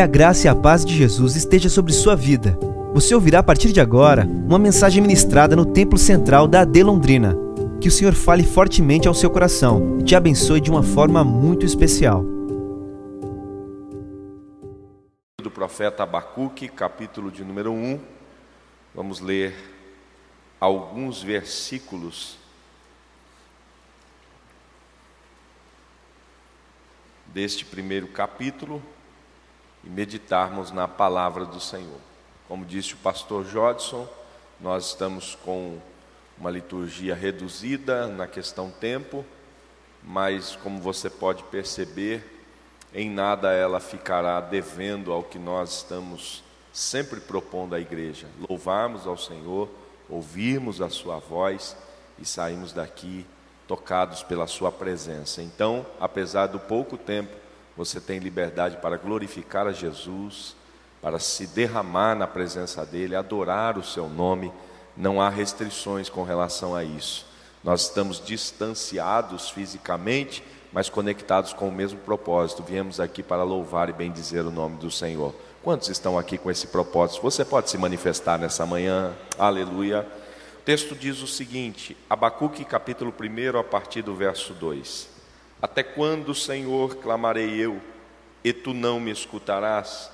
Que a graça e a paz de Jesus esteja sobre sua vida. Você ouvirá a partir de agora uma mensagem ministrada no Templo Central da AD Londrina. Que o Senhor fale fortemente ao seu coração e te abençoe de uma forma muito especial. Do profeta Abacuque, capítulo de número 1. Vamos ler alguns versículos deste primeiro capítulo e meditarmos na palavra do Senhor. Como disse o pastor Jodson, nós estamos com uma liturgia reduzida na questão tempo, mas como você pode perceber, em nada ela ficará devendo ao que nós estamos sempre propondo à igreja: louvarmos ao Senhor, ouvirmos a Sua voz e sairmos daqui tocados pela Sua presença. Então, apesar do pouco tempo, você tem liberdade para glorificar a Jesus, para se derramar na presença dEle, adorar o Seu nome, não há restrições com relação a isso. Nós estamos distanciados fisicamente, mas conectados com o mesmo propósito. Viemos aqui para louvar e bendizer o nome do Senhor. Quantos estão aqui com esse propósito? Você pode se manifestar nessa manhã, aleluia. O texto diz o seguinte, Abacuque capítulo 1, a partir do verso 2: Até quando, Senhor, clamarei eu, e tu não me escutarás?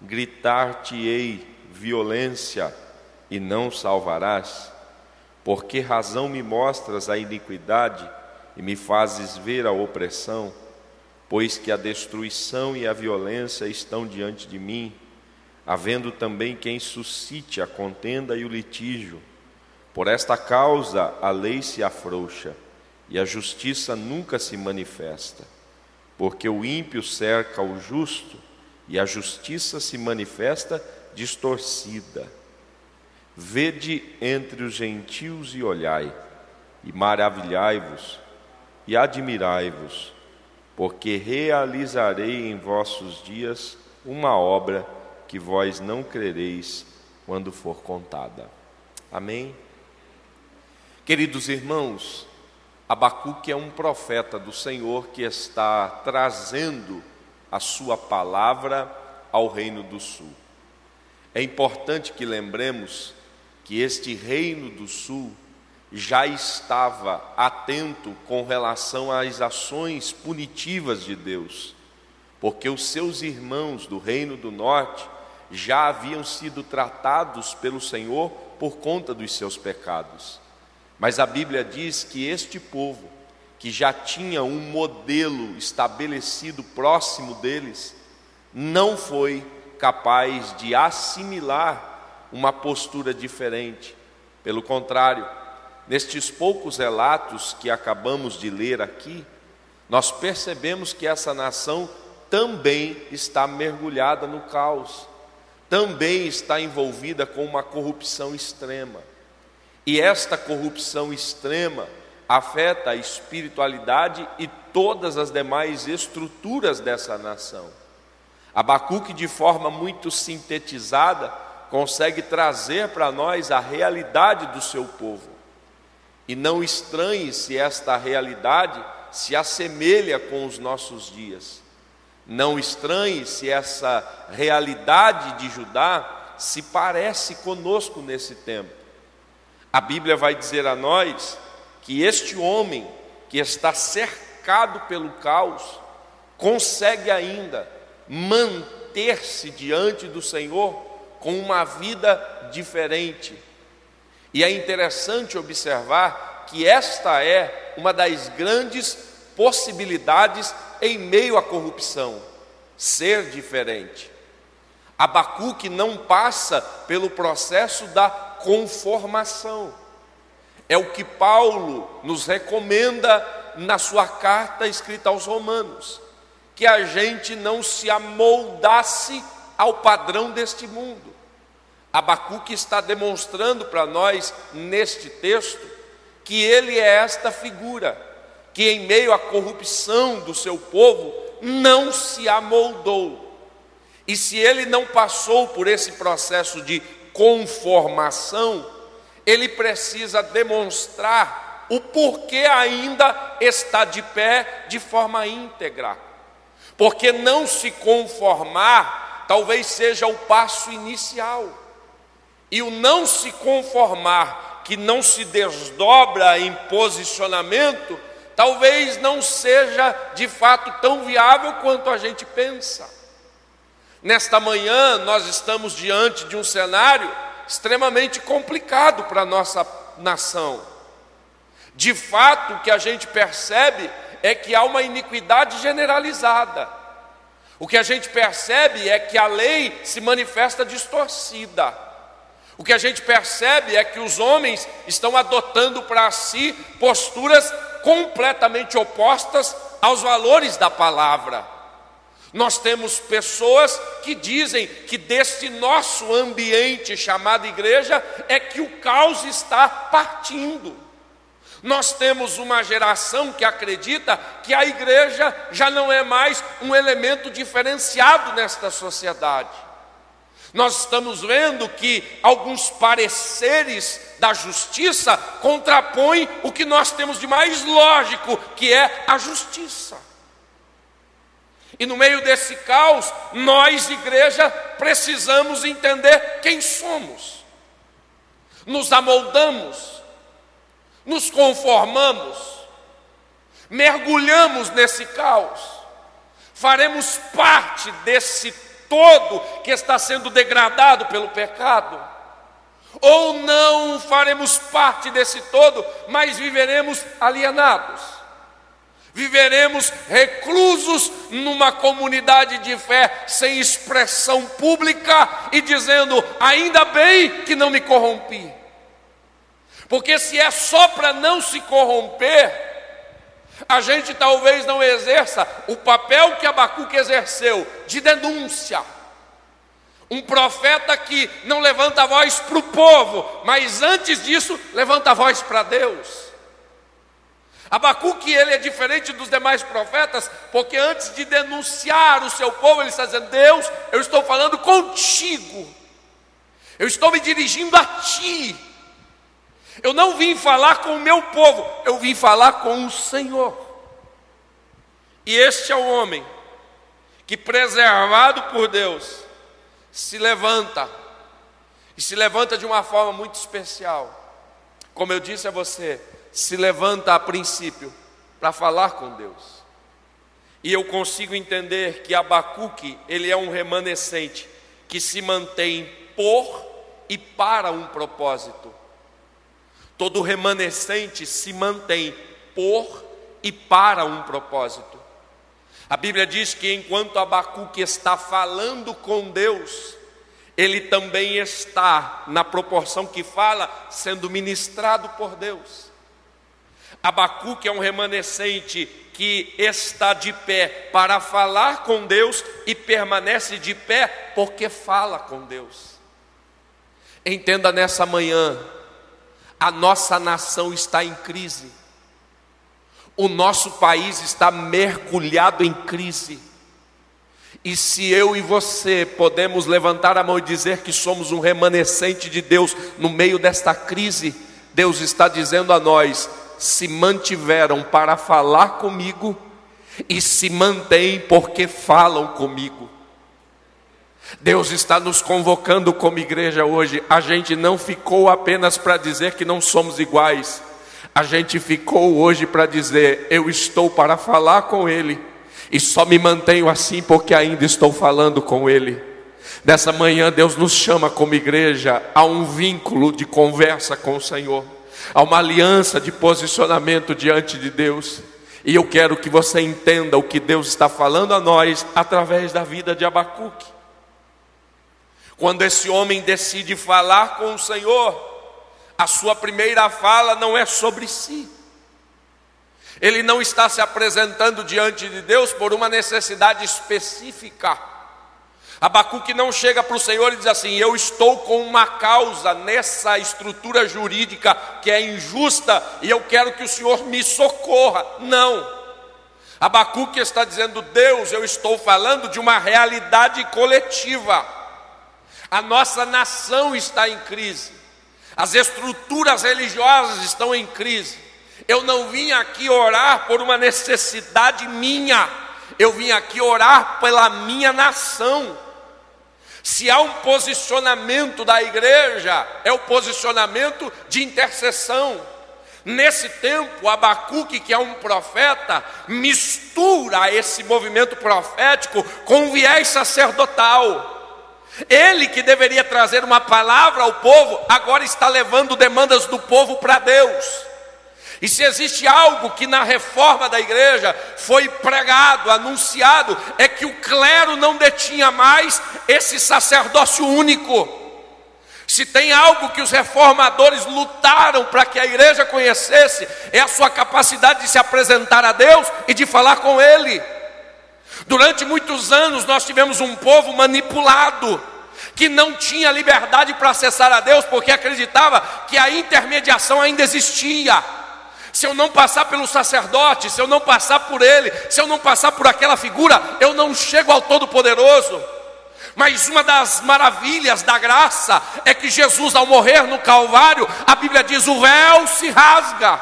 Gritar-te-ei violência, e não salvarás? Por que razão me mostras a iniquidade e me fazes ver a opressão? Pois que a destruição e a violência estão diante de mim, havendo também quem suscite a contenda e o litígio. Por esta causa a lei se afrouxa e a justiça nunca se manifesta, porque o ímpio cerca o justo e a justiça se manifesta distorcida. Vede entre os gentios e olhai, e maravilhai-vos e admirai-vos, porque realizarei em vossos dias uma obra que vós não crereis quando for contada. Amém? Queridos irmãos, Abacuque é um profeta do Senhor que está trazendo a sua palavra ao reino do sul. É importante que lembremos que este reino do sul já estava atento com relação às ações punitivas de Deus, porque os seus irmãos do reino do norte já haviam sido tratados pelo Senhor por conta dos seus pecados. Mas a Bíblia diz que este povo, que já tinha um modelo estabelecido próximo deles, não foi capaz de assimilar uma postura diferente. Pelo contrário, nestes poucos relatos que acabamos de ler aqui, nós percebemos que essa nação também está mergulhada no caos, também está envolvida com uma corrupção extrema. E esta corrupção extrema afeta a espiritualidade e todas as demais estruturas dessa nação. Abacuque, de forma muito sintetizada, consegue trazer para nós a realidade do seu povo. E não estranhe se esta realidade se assemelha com os nossos dias. Não estranhe se essa realidade de Judá se parece conosco nesse tempo. A Bíblia vai dizer a nós que este homem que está cercado pelo caos consegue ainda manter-se diante do Senhor com uma vida diferente. E é interessante observar que esta é uma das grandes possibilidades em meio à corrupção, ser diferente. Abacuque não passa pelo processo da conformação. É o que Paulo nos recomenda na sua carta escrita aos Romanos, que a gente não se amoldasse ao padrão deste mundo. Abacuque está demonstrando para nós neste texto que ele é esta figura, que em meio à corrupção do seu povo não se amoldou. E se ele não passou por esse processo de conformação, ele precisa demonstrar o porquê ainda está de pé de forma íntegra. Porque não se conformar talvez seja o passo inicial. E o não se conformar, que não se desdobra em posicionamento, talvez não seja de fato tão viável quanto a gente pensa. Nesta manhã, nós estamos diante de um cenário extremamente complicado para a nossa nação. De fato, o que a gente percebe é que há uma iniquidade generalizada. O que a gente percebe é que a lei se manifesta distorcida. O que a gente percebe é que os homens estão adotando para si posturas completamente opostas aos valores da palavra. Nós temos pessoas que dizem que deste nosso ambiente chamado igreja é que o caos está partindo. Nós temos uma geração que acredita que a igreja já não é mais um elemento diferenciado nesta sociedade. Nós estamos vendo que alguns pareceres da justiça contrapõem o que nós temos de mais lógico, que é a justiça. E no meio desse caos, nós, igreja, precisamos entender quem somos. Nos amoldamos, nos conformamos, mergulhamos nesse caos, faremos parte desse todo que está sendo degradado pelo pecado, ou não faremos parte desse todo, mas viveremos alienados, viveremos reclusos numa comunidade de fé sem expressão pública e dizendo: ainda bem que não me corrompi. Porque se é só para não se corromper, a gente talvez não exerça o papel que Abacuque exerceu de denúncia. Um profeta que não levanta a voz para o povo, mas antes disso levanta a voz para Deus. Abacuque ele é diferente dos demais profetas, porque antes de denunciar o seu povo, ele está dizendo: Deus, eu estou falando contigo, eu estou me dirigindo a ti. Eu não vim falar com o meu povo, eu vim falar com o Senhor. E este é o homem que, preservado por Deus, se levanta, e se levanta de uma forma muito especial. Como eu disse a você, se levanta a princípio para falar com Deus. E eu consigo entender que Abacuque, ele é um remanescente que se mantém por e para um propósito. Todo remanescente se mantém por e para um propósito. A Bíblia diz que enquanto Abacuque está falando com Deus, ele também está, na proporção que fala, sendo ministrado por Deus. Abacuque é um remanescente que está de pé para falar com Deus e permanece de pé porque fala com Deus. Entenda nessa manhã, a nossa nação está em crise. O nosso país está mergulhado em crise. E se eu e você podemos levantar a mão e dizer que somos um remanescente de Deus no meio desta crise, Deus está dizendo a nós: se mantiveram para falar comigo e se mantêm porque falam comigo. Deus está nos convocando como igreja hoje. A gente não ficou apenas para dizer que não somos iguais. A gente ficou hoje para dizer: eu estou para falar com Ele. E só me mantenho assim porque ainda estou falando com Ele. Nessa manhã, Deus nos chama como igreja a um vínculo de conversa com o Senhor, a uma aliança de posicionamento diante de Deus. E eu quero que você entenda o que Deus está falando a nós através da vida de Abacuque. Quando esse homem decide falar com o Senhor, a sua primeira fala não é sobre si. Ele não está se apresentando diante de Deus por uma necessidade específica. Abacuque não chega para o Senhor e diz assim: Eu estou com uma causa nessa estrutura jurídica que é injusta e eu quero que o Senhor me socorra. Não. Abacuque está dizendo: Deus, eu estou falando de uma realidade coletiva. A nossa nação está em crise, as estruturas religiosas estão em crise. Eu não vim aqui orar por uma necessidade minha, eu vim aqui orar pela minha nação. Se há um posicionamento da igreja, é o posicionamento de intercessão. Nesse tempo, Abacuque, que é um profeta, mistura esse movimento profético com o viés sacerdotal. Ele que deveria trazer uma palavra ao povo, agora está levando demandas do povo para Deus. E se existe algo que na reforma da igreja foi pregado, anunciado, é que o clero não detinha mais esse sacerdócio único. Se tem algo que os reformadores lutaram para que a igreja conhecesse, é a sua capacidade de se apresentar a Deus e de falar com Ele. Durante muitos anos nós tivemos um povo manipulado, que não tinha liberdade para acessar a Deus, porque acreditava que a intermediação ainda existia se eu não passar pelo sacerdote, se eu não passar por ele, se eu não passar por aquela figura, eu não chego ao Todo-Poderoso. Mas uma das maravilhas da graça é que Jesus, ao morrer no Calvário, a Bíblia diz: o véu se rasga,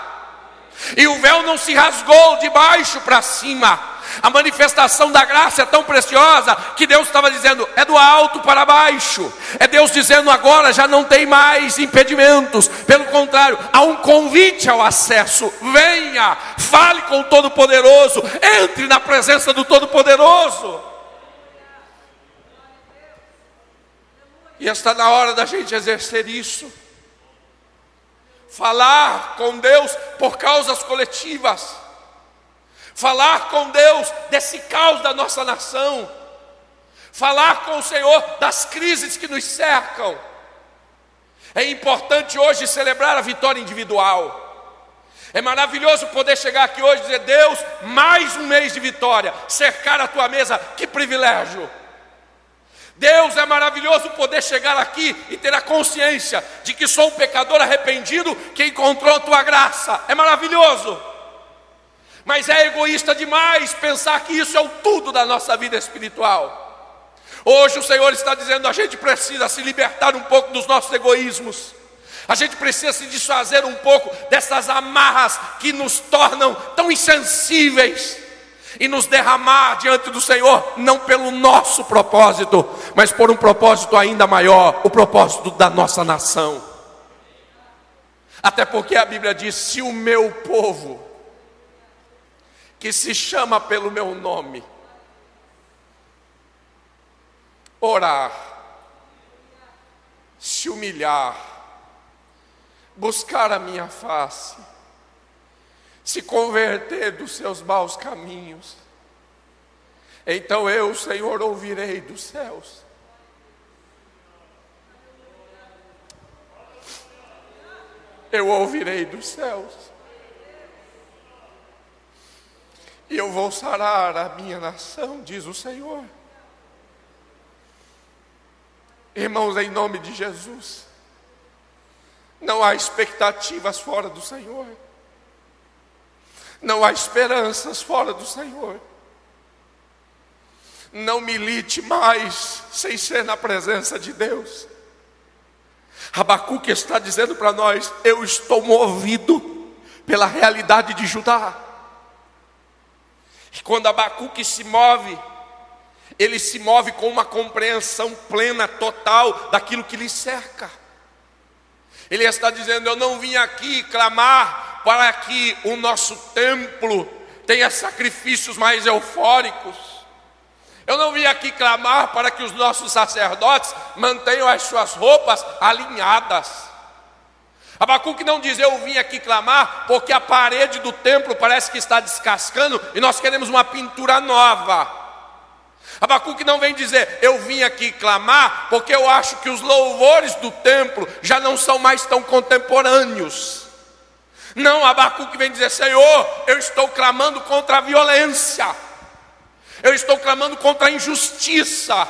e o véu não se rasgou de baixo para cima, a manifestação da graça é tão preciosa que Deus estava dizendo: é do alto para baixo. É Deus dizendo agora já não tem mais impedimentos. Pelo contrário, há um convite ao acesso. Venha, fale com o Todo-Poderoso, entre na presença do Todo-Poderoso. E está na hora da gente exercer isso. Falar com Deus por causas coletivas falar com Deus desse caos da nossa nação, falar com o Senhor das crises que nos cercam. É importante hoje celebrar a vitória individual. É maravilhoso poder chegar aqui hoje e dizer: Deus, mais um mês de vitória, cercar a tua mesa, que privilégio. Deus é maravilhoso poder chegar aqui e ter a consciência de que sou um pecador arrependido que encontrou a tua graça, é maravilhoso. Mas é egoísta demais pensar que isso é o tudo da nossa vida espiritual. Hoje o Senhor está dizendo: a gente precisa se libertar um pouco dos nossos egoísmos. A gente precisa se desfazer um pouco dessas amarras que nos tornam tão insensíveis e nos derramar diante do Senhor, não pelo nosso propósito, mas por um propósito ainda maior o propósito da nossa nação. Até porque a Bíblia diz: se o meu povo, que se chama pelo meu nome. Orar, se humilhar, buscar a minha face, se converter dos seus maus caminhos. Então eu, Senhor, ouvirei dos céus. Eu ouvirei dos céus e eu vou sarar a minha nação, diz o Senhor. Irmãos, em nome de Jesus, não há expectativas fora do Senhor, não há esperanças fora do Senhor. Não milite mais sem ser na presença de Deus. Abacuque está dizendo para nós: eu estou movido pela realidade de Judá. E quando Abacuque se move, ele se move com uma compreensão plena, total daquilo que lhe cerca. Ele está dizendo: Eu não vim aqui clamar para que o nosso templo tenha sacrifícios mais eufóricos. Eu não vim aqui clamar para que os nossos sacerdotes mantenham as suas roupas alinhadas. Abacuque não diz, eu vim aqui clamar, porque a parede do templo parece que está descascando e nós queremos uma pintura nova. Abacuque não vem dizer, eu vim aqui clamar, porque eu acho que os louvores do templo já não são mais tão contemporâneos. Não, Abacuque vem dizer, Senhor, eu estou clamando contra a violência, eu estou clamando contra a injustiça,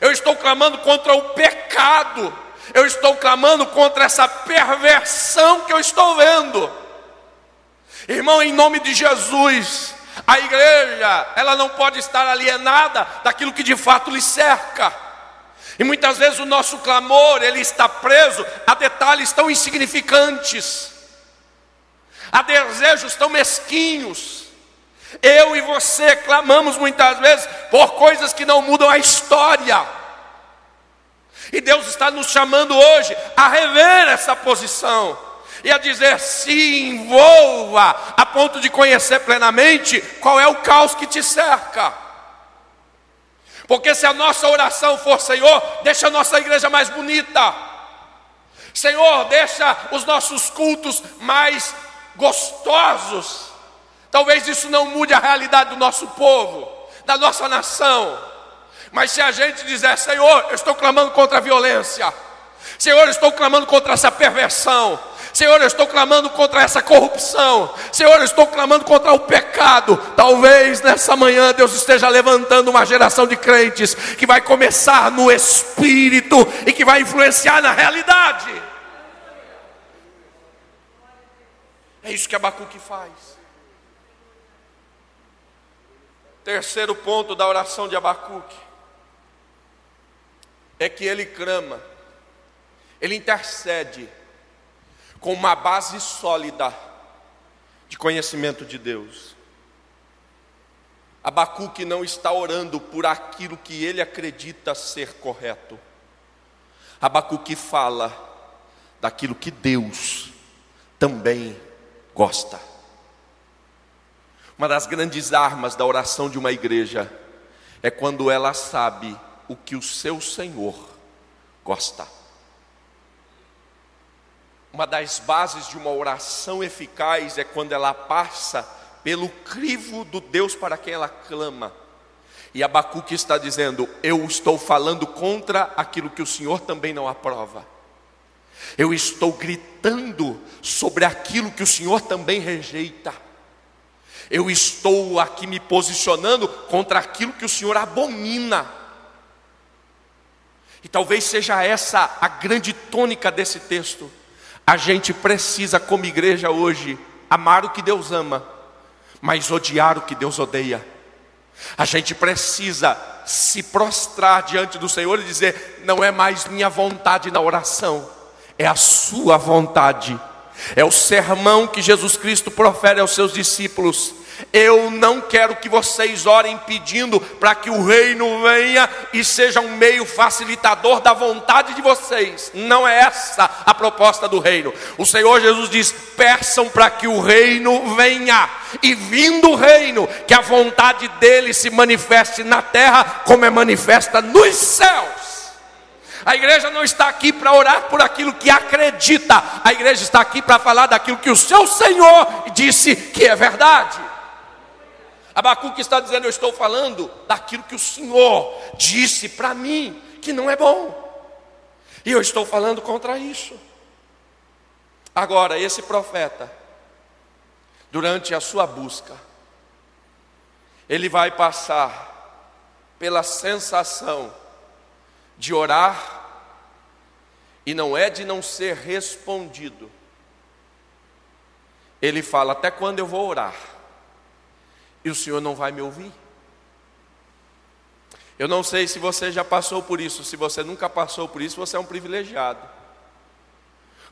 eu estou clamando contra o pecado eu estou clamando contra essa perversão que eu estou vendo. Irmão, em nome de Jesus, a igreja, ela não pode estar alienada daquilo que de fato lhe cerca. E muitas vezes o nosso clamor, ele está preso a detalhes tão insignificantes, a desejos tão mesquinhos. Eu e você clamamos muitas vezes por coisas que não mudam a história. E Deus está nos chamando hoje a rever essa posição e a dizer: se envolva a ponto de conhecer plenamente qual é o caos que te cerca. Porque se a nossa oração for, Senhor, deixa a nossa igreja mais bonita, Senhor, deixa os nossos cultos mais gostosos, talvez isso não mude a realidade do nosso povo, da nossa nação. Mas se a gente dizer, Senhor, eu estou clamando contra a violência, Senhor, eu estou clamando contra essa perversão, Senhor, eu estou clamando contra essa corrupção. Senhor, eu estou clamando contra o pecado. Talvez nessa manhã Deus esteja levantando uma geração de crentes que vai começar no espírito e que vai influenciar na realidade. É isso que Abacuque faz. Terceiro ponto da oração de Abacuque é que ele clama, ele intercede com uma base sólida de conhecimento de Deus. Abacuque não está orando por aquilo que ele acredita ser correto. Abacuque fala daquilo que Deus também gosta. Uma das grandes armas da oração de uma igreja é quando ela sabe o que o seu Senhor gosta. Uma das bases de uma oração eficaz é quando ela passa pelo crivo do Deus para quem ela clama. E Abacuque está dizendo: Eu estou falando contra aquilo que o Senhor também não aprova. Eu estou gritando sobre aquilo que o Senhor também rejeita. Eu estou aqui me posicionando contra aquilo que o Senhor abomina. E talvez seja essa a grande tônica desse texto. A gente precisa, como igreja hoje, amar o que Deus ama, mas odiar o que Deus odeia. A gente precisa se prostrar diante do Senhor e dizer: não é mais minha vontade na oração, é a Sua vontade. É o sermão que Jesus Cristo profere aos seus discípulos. Eu não quero que vocês orem pedindo para que o reino venha e seja um meio facilitador da vontade de vocês. Não é essa a proposta do reino. O Senhor Jesus diz: peçam para que o reino venha, e vindo o reino, que a vontade dele se manifeste na terra, como é manifesta nos céus. A igreja não está aqui para orar por aquilo que acredita, a igreja está aqui para falar daquilo que o seu Senhor disse que é verdade. Abacuque está dizendo: Eu estou falando daquilo que o Senhor disse para mim, que não é bom, e eu estou falando contra isso. Agora, esse profeta, durante a sua busca, ele vai passar pela sensação de orar, e não é de não ser respondido. Ele fala: Até quando eu vou orar? E o Senhor não vai me ouvir? Eu não sei se você já passou por isso, se você nunca passou por isso, você é um privilegiado.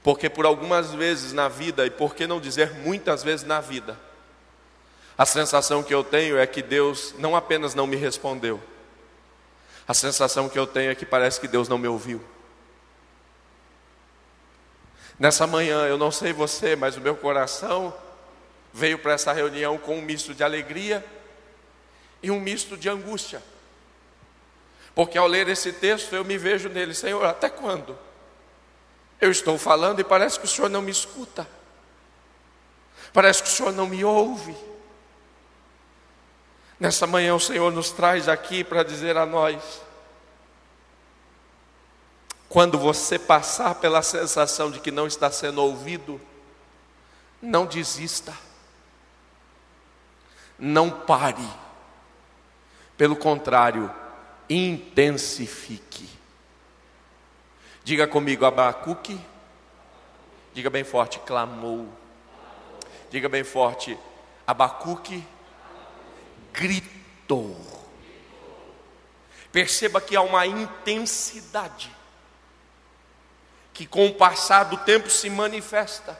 Porque por algumas vezes na vida, e por que não dizer muitas vezes na vida, a sensação que eu tenho é que Deus não apenas não me respondeu, a sensação que eu tenho é que parece que Deus não me ouviu. Nessa manhã, eu não sei você, mas o meu coração veio para essa reunião com um misto de alegria e um misto de angústia. Porque ao ler esse texto eu me vejo nele, Senhor, até quando? Eu estou falando e parece que o Senhor não me escuta, parece que o Senhor não me ouve. Nessa manhã o Senhor nos traz aqui para dizer a nós: quando você passar pela sensação de que não está sendo ouvido, não desista. Não pare. Pelo contrário, intensifique. Diga comigo, Abacuque. Diga bem forte, clamou. Diga bem forte, Abacuque gritou. Perceba que há uma intensidade que com o passar do tempo se manifesta.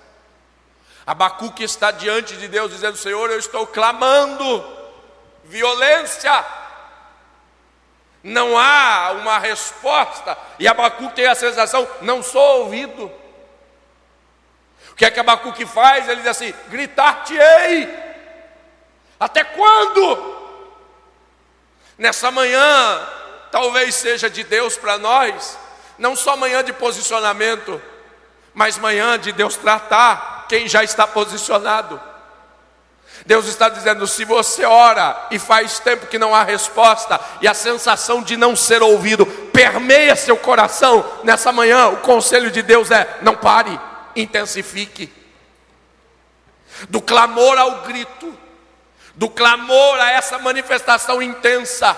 Abacuque está diante de Deus dizendo: Senhor, eu estou clamando violência. Não há uma resposta. E Abacuque tem a sensação: não sou ouvido. O que é que Abacuque faz? Ele diz assim: gritar-te-ei. Até quando? Nessa manhã, talvez seja de Deus para nós, não só manhã de posicionamento, mas manhã de Deus tratar quem já está posicionado. Deus está dizendo: se você ora e faz tempo que não há resposta, e a sensação de não ser ouvido permeia seu coração, nessa manhã o conselho de Deus é: não pare, intensifique. Do clamor ao grito, do clamor a essa manifestação intensa.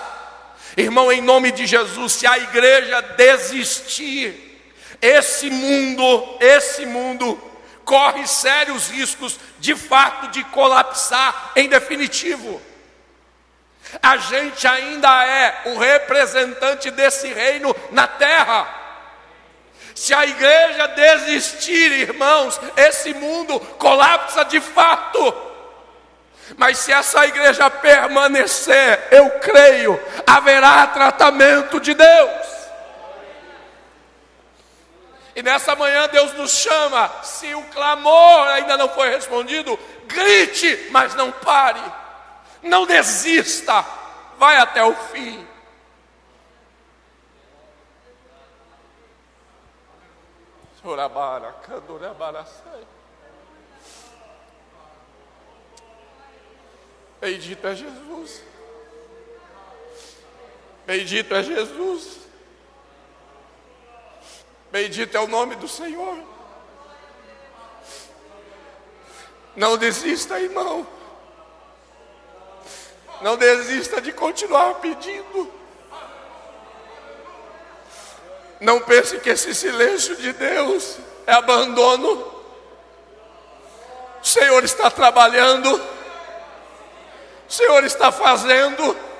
Irmão, em nome de Jesus, se a igreja desistir, esse mundo, esse mundo corre sérios riscos de fato de colapsar em definitivo. A gente ainda é o representante desse reino na terra. Se a igreja desistir, irmãos, esse mundo colapsa de fato. Mas se essa igreja permanecer, eu creio, haverá tratamento de Deus. E nessa manhã Deus nos chama, se o clamor ainda não foi respondido, grite, mas não pare, não desista, vai até o fim. Bendito é Jesus. Bendito é Jesus. Bendito é o nome do Senhor. Não desista, irmão. Não desista de continuar pedindo. Não pense que esse silêncio de Deus é abandono. O Senhor está trabalhando. O Senhor está fazendo.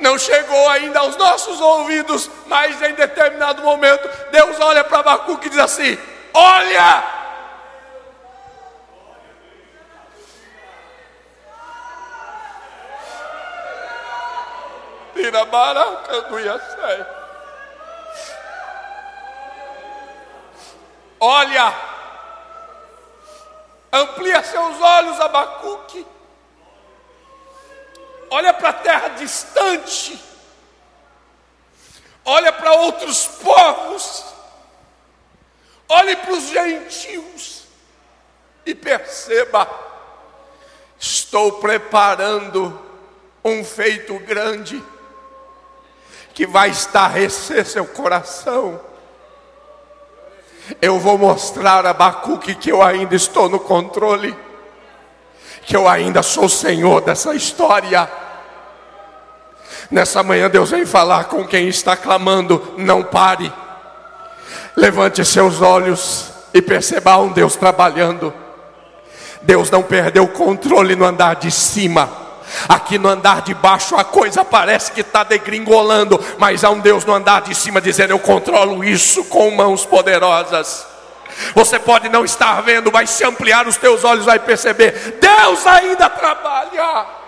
Não chegou ainda aos nossos ouvidos, mas em determinado momento, Deus olha para Abacuque e diz assim: Olha! Olha! Amplia seus olhos, Abacuque. Olha para a terra distante. Olha para outros povos. Olhe para os gentios e perceba: estou preparando um feito grande que vai estarrecer seu coração eu vou mostrar a Abacuque que eu ainda estou no controle, que eu ainda sou senhor dessa história. Nessa manhã Deus vem falar com quem está clamando: não pare, levante seus olhos e perceba um Deus trabalhando. Deus não perdeu o controle no andar de cima. Aqui no andar de baixo a coisa parece que está degringolando, mas há um Deus no andar de cima dizendo: Eu controlo isso com mãos poderosas. Você pode não estar vendo, mas se ampliar os teus olhos, vai perceber: Deus ainda trabalha.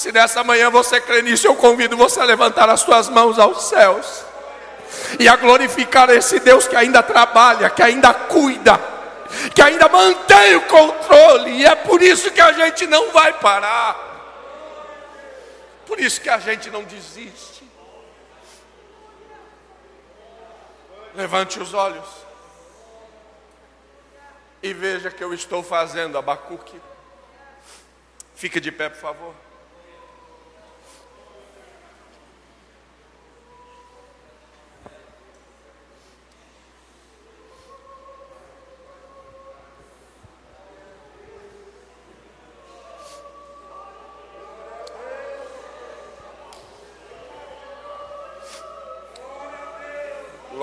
Se nessa manhã você crê nisso, eu convido você a levantar as suas mãos aos céus e a glorificar esse Deus que ainda trabalha, que ainda cuida que ainda mantém o controle, e é por isso que a gente não vai parar, por isso que a gente não desiste. Levante os olhos e veja que eu estou fazendo, Abacuque. Fica de pé, por favor.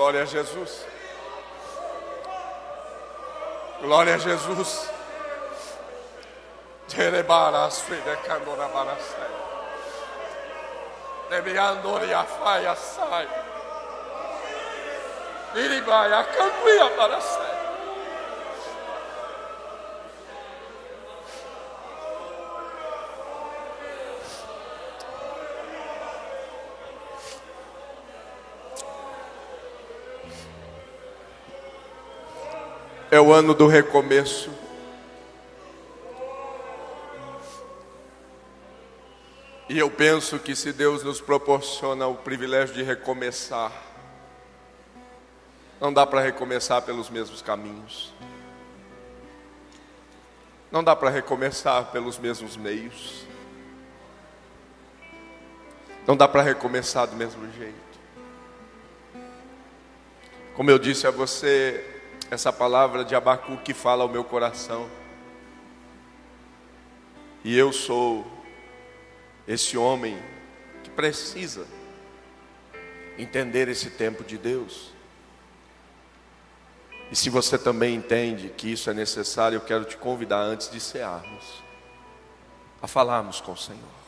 Glória a Jesus. Glória a Jesus. Terebaras fidecandora barasai. Debiandoria faia sai. Iribaia canguia barasai. É o ano do recomeço. E eu penso que se Deus nos proporciona o privilégio de recomeçar, não dá para recomeçar pelos mesmos caminhos. Não dá para recomeçar pelos mesmos meios. Não dá para recomeçar do mesmo jeito. Como eu disse a você, essa palavra de Abacuque fala ao meu coração. E eu sou esse homem que precisa entender esse tempo de Deus. E se você também entende que isso é necessário, eu quero te convidar antes de cearmos a falarmos com o Senhor.